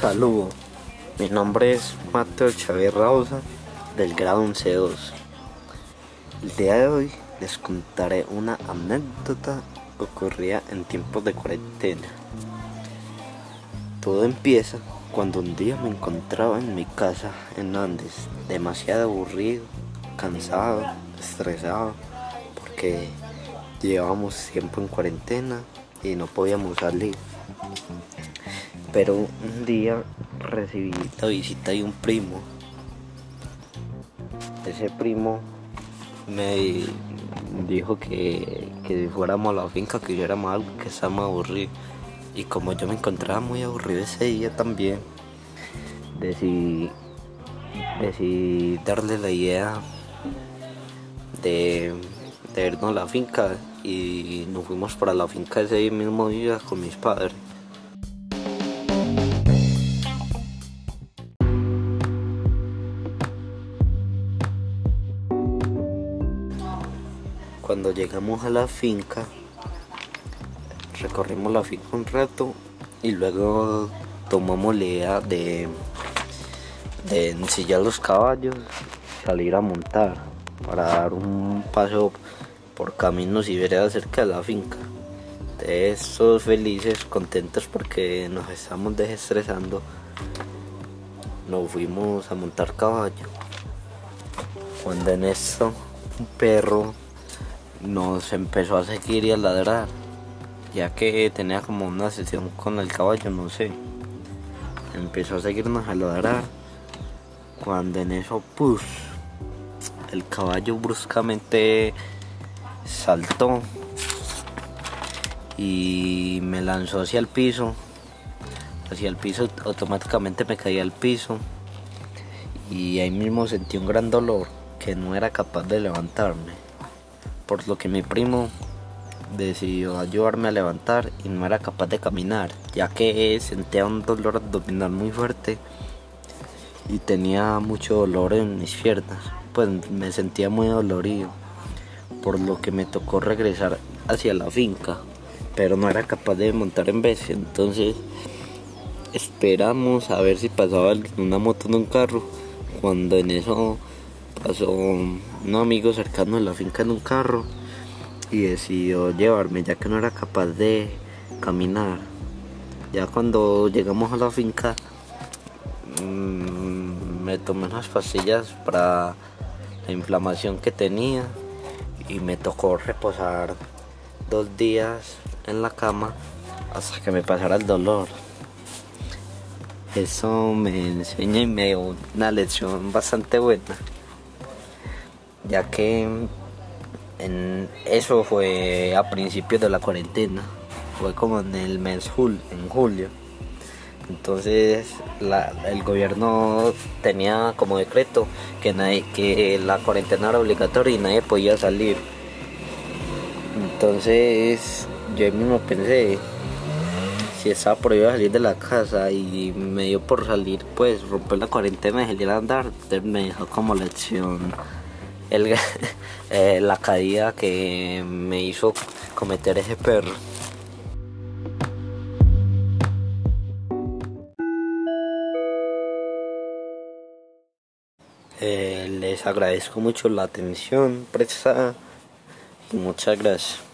Saludos, mi nombre es Mateo Chávez Rausa del grado 11-2. El día de hoy les contaré una anécdota ocurrida en tiempos de cuarentena. Todo empieza cuando un día me encontraba en mi casa en Andes, demasiado aburrido, cansado, estresado, porque llevábamos tiempo en cuarentena y no podíamos salir. Pero un día recibí la visita de un primo. Ese primo me dijo que, que fuéramos a la finca, que hiciéramos algo que estaba aburrido. Y como yo me encontraba muy aburrido ese día también, decidí, decidí darle la idea de, de irnos a la finca y nos fuimos para la finca ese mismo día con mis padres. Cuando llegamos a la finca, recorrimos la finca un rato y luego tomamos la idea de, de ensillar los caballos, salir a montar para dar un paseo por caminos y veredas cerca de la finca. De estos felices, contentos porque nos estamos desestresando, nos fuimos a montar caballo. Cuando en esto un perro nos empezó a seguir y a ladrar, ya que tenía como una sesión con el caballo, no sé. Empezó a seguirnos a ladrar. Cuando en eso, pues, el caballo bruscamente saltó y me lanzó hacia el piso. Hacia el piso automáticamente me caí al piso y ahí mismo sentí un gran dolor que no era capaz de levantarme por lo que mi primo decidió ayudarme a levantar y no era capaz de caminar, ya que sentía un dolor abdominal muy fuerte y tenía mucho dolor en mis piernas, pues me sentía muy dolorido, por lo que me tocó regresar hacia la finca, pero no era capaz de montar en vez, entonces esperamos a ver si pasaba una moto en un carro, cuando en eso pasó un amigo cercano de la finca en un carro y decidió llevarme ya que no era capaz de caminar. Ya cuando llegamos a la finca mmm, me tomé unas pastillas para la inflamación que tenía y me tocó reposar dos días en la cama hasta que me pasara el dolor. Eso me enseña y me dio una lección bastante buena ya que eso fue a principios de la cuarentena, fue como en el mes en julio. Entonces el gobierno tenía como decreto que, nadie, que la cuarentena era obligatoria y nadie podía salir. Entonces yo mismo pensé si estaba prohibido salir de la casa y me dio por salir pues romper la cuarentena y salir a andar, entonces me dejó como lección eh, la caída que me hizo cometer ese perro. Eh, les agradezco mucho la atención prestada y muchas gracias.